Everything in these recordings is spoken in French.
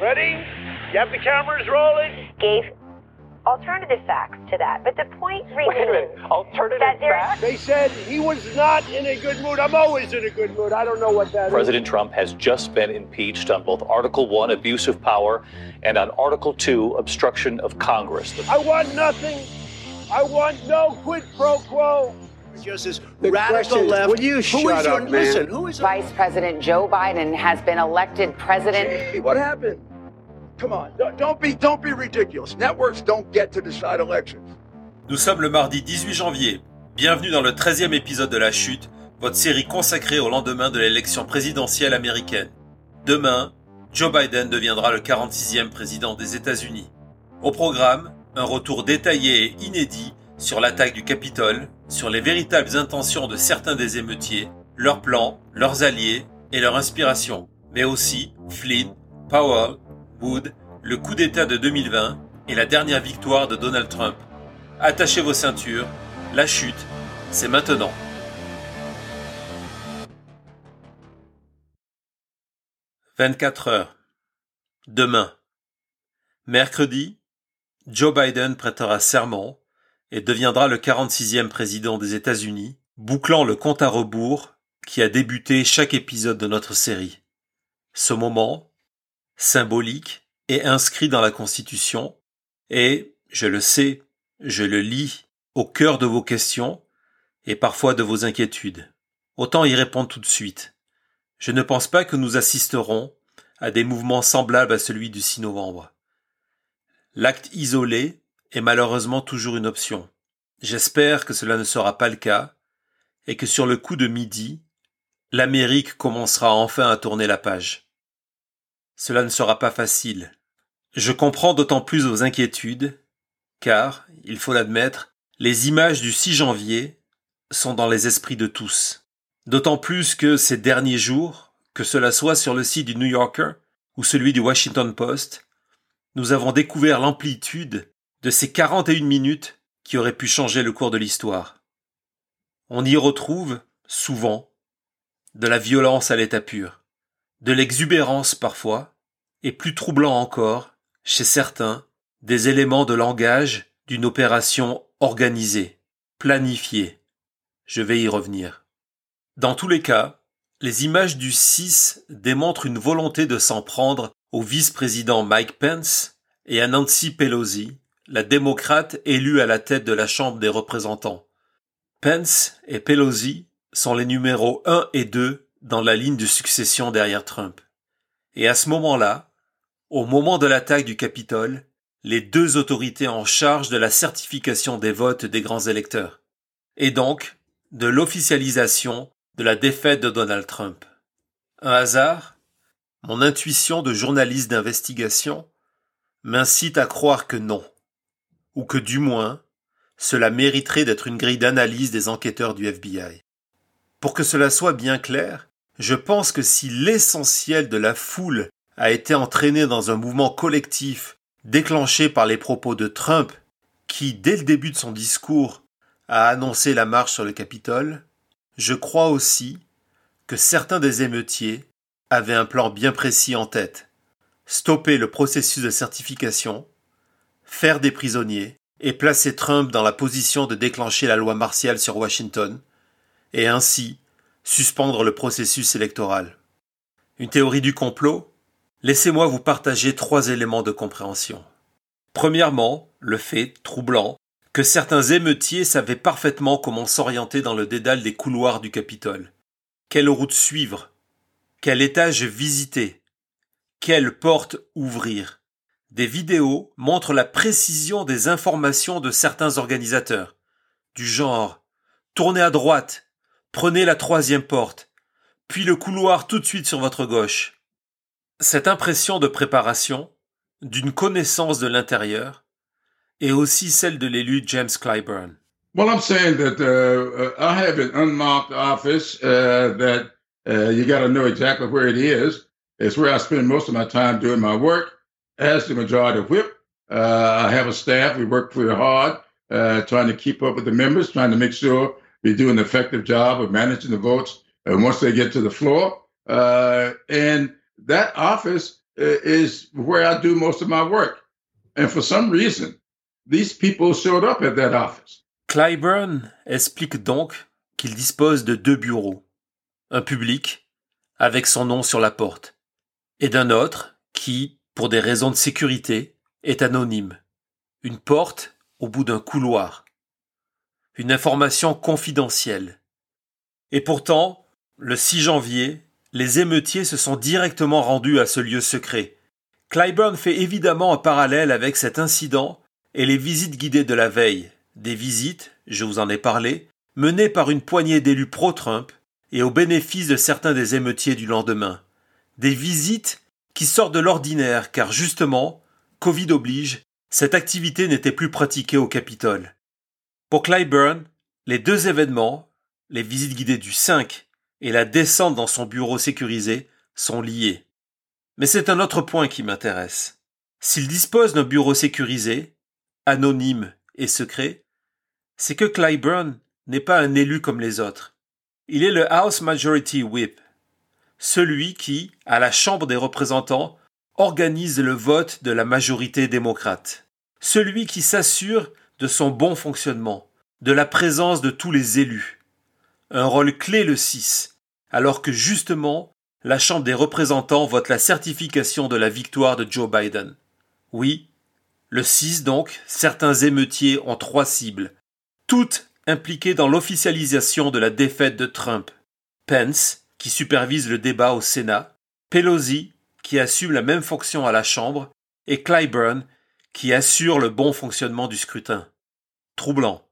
Ready? You have the cameras rolling? Gave alternative facts to that. But the point remains Alternative that there's facts? They said he was not in a good mood. I'm always in a good mood. I don't know what that is. President Trump has just been impeached on both Article 1, abuse of power, and on Article 2, obstruction of Congress. The I want nothing. I want no quid pro quo. Justice, radical question is, left. will you Who shut is your, up, man? Listen, who is Vice President Joe Biden has been elected president. Hey, what happened? Come on, don't, don't be don't be ridiculous. Networks don't get to decide elections. Nous sommes le mardi 18 janvier. Bienvenue dans le 13e épisode de La Chute, votre série consacrée au lendemain de l'élection présidentielle américaine. Demain, Joe Biden deviendra le 46e président des États-Unis. Au programme, un retour détaillé et inédit sur l'attaque du Capitole, sur les véritables intentions de certains des émeutiers, leurs plans, leurs alliés et leur inspiration, mais aussi Flynn, Powell, Wood, le coup d'État de 2020 et la dernière victoire de Donald Trump. Attachez vos ceintures, la chute, c'est maintenant. « 24 heures. Demain. Mercredi, Joe Biden prêtera serment et deviendra le 46e président des États-Unis, bouclant le compte à rebours qui a débuté chaque épisode de notre série. Ce moment, symbolique et inscrit dans la Constitution, est, je le sais, je le lis, au cœur de vos questions et parfois de vos inquiétudes. Autant y répondre tout de suite. Je ne pense pas que nous assisterons à des mouvements semblables à celui du 6 novembre. L'acte isolé est malheureusement toujours une option. J'espère que cela ne sera pas le cas et que sur le coup de midi, l'Amérique commencera enfin à tourner la page. Cela ne sera pas facile. Je comprends d'autant plus vos inquiétudes, car, il faut l'admettre, les images du 6 janvier sont dans les esprits de tous. D'autant plus que ces derniers jours, que cela soit sur le site du New Yorker ou celui du Washington Post, nous avons découvert l'amplitude de ces 41 minutes qui auraient pu changer le cours de l'histoire. On y retrouve, souvent, de la violence à l'état pur, de l'exubérance parfois, et plus troublant encore, chez certains, des éléments de langage d'une opération organisée, planifiée. Je vais y revenir. Dans tous les cas, les images du 6 démontrent une volonté de s'en prendre au vice-président Mike Pence et à Nancy Pelosi, la démocrate élue à la tête de la Chambre des représentants. Pence et Pelosi sont les numéros 1 et 2 dans la ligne de succession derrière Trump. Et à ce moment-là, au moment de l'attaque du Capitole, les deux autorités en charge de la certification des votes des grands électeurs, et donc de l'officialisation de la défaite de Donald Trump. Un hasard Mon intuition de journaliste d'investigation m'incite à croire que non, ou que du moins, cela mériterait d'être une grille d'analyse des enquêteurs du FBI. Pour que cela soit bien clair, je pense que si l'essentiel de la foule a été entraîné dans un mouvement collectif déclenché par les propos de Trump, qui, dès le début de son discours, a annoncé la marche sur le Capitole, je crois aussi que certains des émeutiers avaient un plan bien précis en tête. Stopper le processus de certification, faire des prisonniers et placer Trump dans la position de déclencher la loi martiale sur Washington, et ainsi suspendre le processus électoral. Une théorie du complot? Laissez-moi vous partager trois éléments de compréhension. Premièrement, le fait, troublant, que certains émeutiers savaient parfaitement comment s'orienter dans le dédale des couloirs du Capitole. Quelle route suivre? Quel étage visiter? Quelle porte ouvrir? Des vidéos montrent la précision des informations de certains organisateurs, du genre Tournez à droite, prenez la troisième porte, puis le couloir tout de suite sur votre gauche. Cette impression de préparation, d'une connaissance de l'intérieur, est aussi celle de l'élu James Clyburn. Well, I'm saying that uh, uh, I have an unmarked office uh, that you got to know exactly where it is. It's where I spend most of my time doing my work as the majority whip. Uh, I have a staff. We work pretty hard uh, trying to keep up with the members, trying to make sure we do an effective job of managing the votes uh, once they get to the floor. Uh, and that office is where I do most of my work. And for some reason, these people showed up at that office. Clyburn explique donc qu'il dispose de deux bureaux. Un public, avec son nom sur la porte, et d'un autre qui, pour des raisons de sécurité, est anonyme. Une porte au bout d'un couloir. Une information confidentielle. Et pourtant, le 6 janvier, les émeutiers se sont directement rendus à ce lieu secret. Clyburn fait évidemment un parallèle avec cet incident et les visites guidées de la veille, des visites, je vous en ai parlé, menées par une poignée d'élus pro-Trump et au bénéfice de certains des émeutiers du lendemain. Des visites qui sortent de l'ordinaire car justement, Covid oblige, cette activité n'était plus pratiquée au Capitole. Pour Clyburn, les deux événements, les visites guidées du 5 et la descente dans son bureau sécurisé, sont liés. Mais c'est un autre point qui m'intéresse. S'il dispose d'un bureau sécurisé, anonyme et secret, c'est que Clyburn n'est pas un élu comme les autres. Il est le House Majority Whip, celui qui, à la Chambre des représentants, organise le vote de la majorité démocrate, celui qui s'assure de son bon fonctionnement, de la présence de tous les élus. Un rôle clé le 6, alors que justement, la Chambre des représentants vote la certification de la victoire de Joe Biden. Oui, le 6 donc, certains émeutiers ont trois cibles, toutes impliquées dans l'officialisation de la défaite de Trump. Pence, qui supervise le débat au Sénat, Pelosi, qui assume la même fonction à la Chambre, et Clyburn, qui assure le bon fonctionnement du scrutin. Troublant.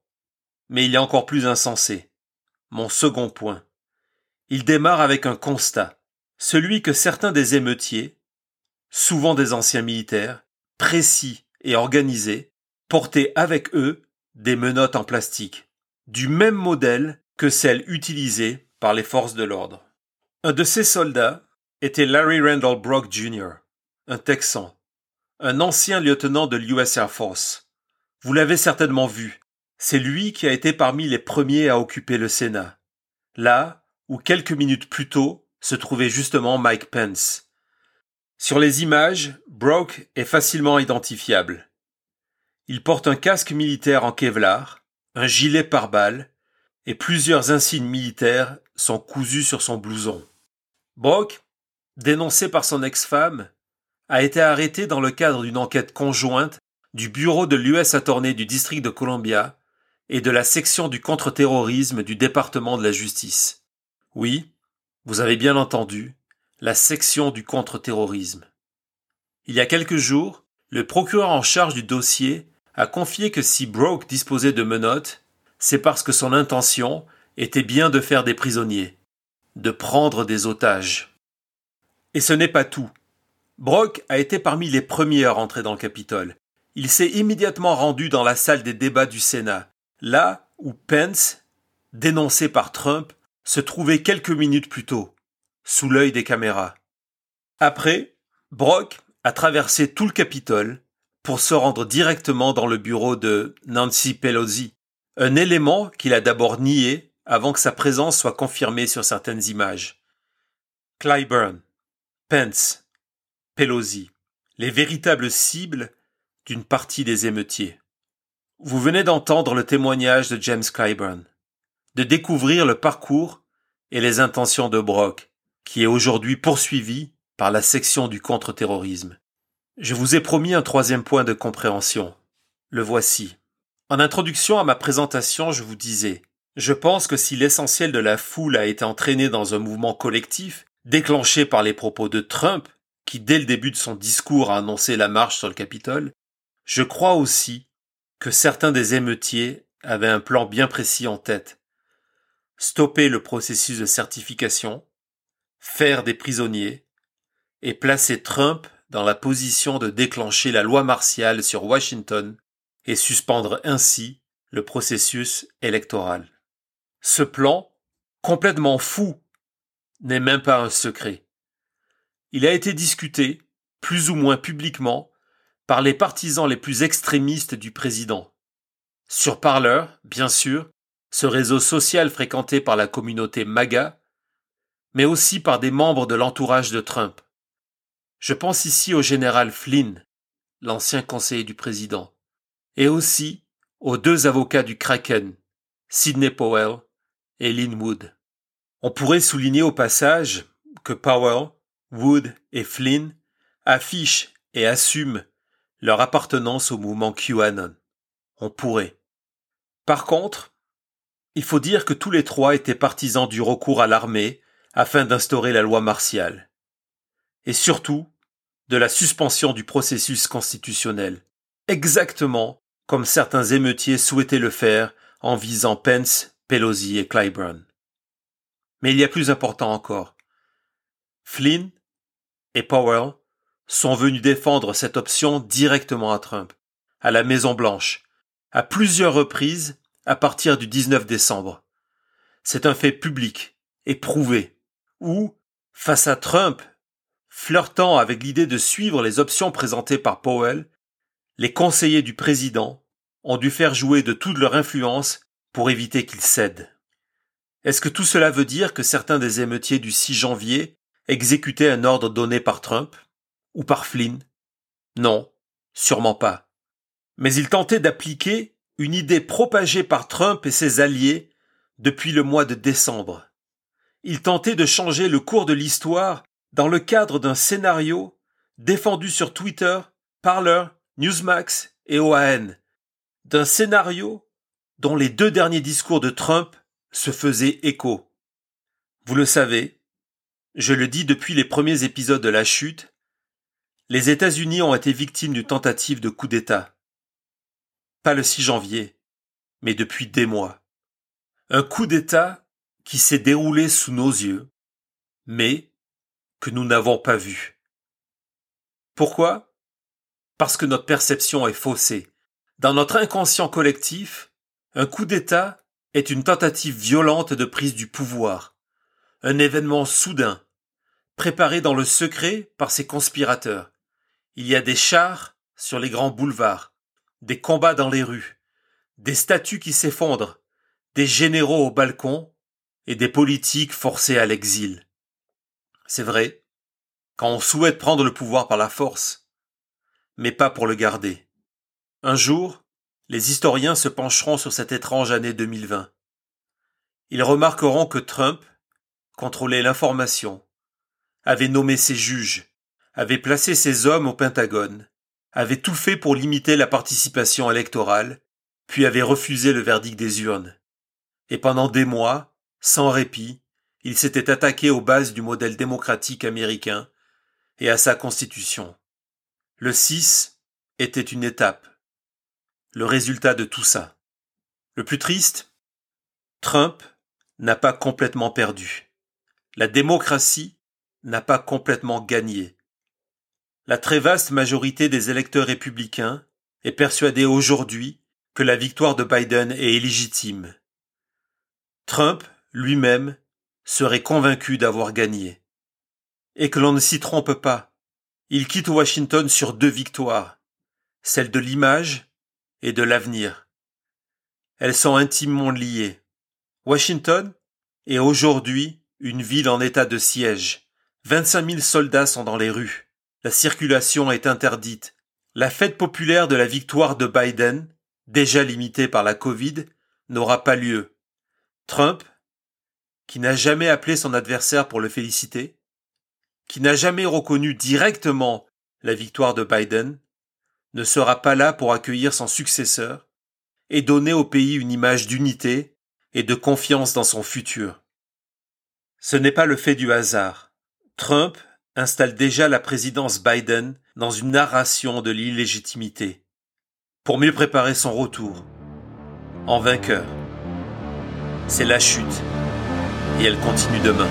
Mais il y a encore plus insensé. Mon second point. Il démarre avec un constat, celui que certains des émeutiers, souvent des anciens militaires, précis et organisés, portaient avec eux des menottes en plastique, du même modèle que celles utilisées par les forces de l'ordre. Un de ces soldats était Larry Randall Brock Jr., un Texan, un ancien lieutenant de l'US Air Force. Vous l'avez certainement vu. C'est lui qui a été parmi les premiers à occuper le Sénat. Là où quelques minutes plus tôt se trouvait justement Mike Pence. Sur les images, Brock est facilement identifiable. Il porte un casque militaire en Kevlar, un gilet pare-balles, et plusieurs insignes militaires sont cousus sur son blouson. Brock dénoncé par son ex-femme, a été arrêté dans le cadre d'une enquête conjointe du bureau de l'US Attorney du district de Columbia et de la section du contre-terrorisme du département de la justice. Oui, vous avez bien entendu, la section du contre-terrorisme. Il y a quelques jours, le procureur en charge du dossier a confié que si Broke disposait de menottes, c'est parce que son intention était bien de faire des prisonniers, de prendre des otages. Et ce n'est pas tout. Brock a été parmi les premiers à rentrer dans le Capitole. Il s'est immédiatement rendu dans la salle des débats du Sénat, là où Pence, dénoncé par Trump, se trouvait quelques minutes plus tôt, sous l'œil des caméras. Après, Brock a traversé tout le Capitole pour se rendre directement dans le bureau de Nancy Pelosi, un élément qu'il a d'abord nié avant que sa présence soit confirmée sur certaines images. Clyburn, Pence, Pelosi, les véritables cibles d'une partie des émeutiers. Vous venez d'entendre le témoignage de James Clyburn, de découvrir le parcours et les intentions de Brock, qui est aujourd'hui poursuivi par la section du contre-terrorisme. Je vous ai promis un troisième point de compréhension. Le voici. En introduction à ma présentation, je vous disais, je pense que si l'essentiel de la foule a été entraîné dans un mouvement collectif, déclenché par les propos de Trump, qui dès le début de son discours a annoncé la marche sur le Capitole, je crois aussi que certains des émeutiers avaient un plan bien précis en tête. Stopper le processus de certification, faire des prisonniers, et placer Trump dans la position de déclencher la loi martiale sur Washington et suspendre ainsi le processus électoral. Ce plan, complètement fou n'est même pas un secret. Il a été discuté, plus ou moins publiquement, par les partisans les plus extrémistes du président. Sur Parler, bien sûr, ce réseau social fréquenté par la communauté MAGA, mais aussi par des membres de l'entourage de Trump. Je pense ici au général Flynn, l'ancien conseiller du président, et aussi aux deux avocats du Kraken, Sidney Powell et Lynn Wood. On pourrait souligner au passage que Powell, Wood et Flynn affichent et assument leur appartenance au mouvement QAnon. On pourrait. Par contre, il faut dire que tous les trois étaient partisans du recours à l'armée afin d'instaurer la loi martiale. Et surtout, de la suspension du processus constitutionnel, exactement comme certains émeutiers souhaitaient le faire en visant Pence, Pelosi et Clyburn. Mais il y a plus important encore. Flynn et Powell sont venus défendre cette option directement à Trump, à la Maison Blanche, à plusieurs reprises à partir du 19 décembre. C'est un fait public et prouvé, où, face à Trump, flirtant avec l'idée de suivre les options présentées par Powell, les conseillers du président ont dû faire jouer de toute leur influence pour éviter qu'il cède. Est-ce que tout cela veut dire que certains des émeutiers du 6 janvier exécutaient un ordre donné par Trump ou par Flynn? Non, sûrement pas. Mais ils tentaient d'appliquer une idée propagée par Trump et ses alliés depuis le mois de décembre. Ils tentaient de changer le cours de l'histoire dans le cadre d'un scénario défendu sur Twitter, Parler, Newsmax et OAN, d'un scénario dont les deux derniers discours de Trump se faisaient écho. Vous le savez, je le dis depuis les premiers épisodes de la chute, les États-Unis ont été victimes d'une tentative de coup d'État. Pas le 6 janvier, mais depuis des mois. Un coup d'État qui s'est déroulé sous nos yeux, mais que nous n'avons pas vu. Pourquoi? Parce que notre perception est faussée. Dans notre inconscient collectif, un coup d'État est une tentative violente de prise du pouvoir, un événement soudain, préparé dans le secret par ses conspirateurs. Il y a des chars sur les grands boulevards, des combats dans les rues, des statues qui s'effondrent, des généraux au balcon et des politiques forcés à l'exil. C'est vrai, quand on souhaite prendre le pouvoir par la force, mais pas pour le garder. Un jour, les historiens se pencheront sur cette étrange année 2020. Ils remarqueront que Trump contrôlait l'information, avait nommé ses juges, avait placé ses hommes au Pentagone, avait tout fait pour limiter la participation électorale, puis avait refusé le verdict des urnes. Et pendant des mois, sans répit, il s'était attaqué aux bases du modèle démocratique américain et à sa constitution. Le 6 était une étape, le résultat de tout ça. Le plus triste, Trump n'a pas complètement perdu. La démocratie n'a pas complètement gagné. La très vaste majorité des électeurs républicains est persuadée aujourd'hui que la victoire de Biden est illégitime. Trump, lui-même, serait convaincu d'avoir gagné. Et que l'on ne s'y trompe pas. Il quitte Washington sur deux victoires, celle de l'image et de l'avenir. Elles sont intimement liées. Washington est aujourd'hui une ville en état de siège. 25 000 soldats sont dans les rues. La circulation est interdite. La fête populaire de la victoire de Biden, déjà limitée par la Covid, n'aura pas lieu. Trump, qui n'a jamais appelé son adversaire pour le féliciter, qui n'a jamais reconnu directement la victoire de Biden, ne sera pas là pour accueillir son successeur et donner au pays une image d'unité et de confiance dans son futur. Ce n'est pas le fait du hasard. Trump installe déjà la présidence Biden dans une narration de l'illégitimité, pour mieux préparer son retour, en vainqueur. C'est la chute, et elle continue demain.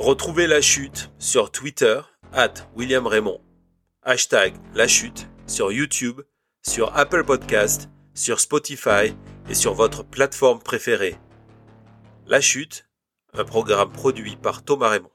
Retrouvez la chute sur Twitter, at William Raymond. Hashtag la chute sur YouTube, sur Apple Podcast, sur Spotify et sur votre plateforme préférée. La Chute, un programme produit par Thomas Raymond.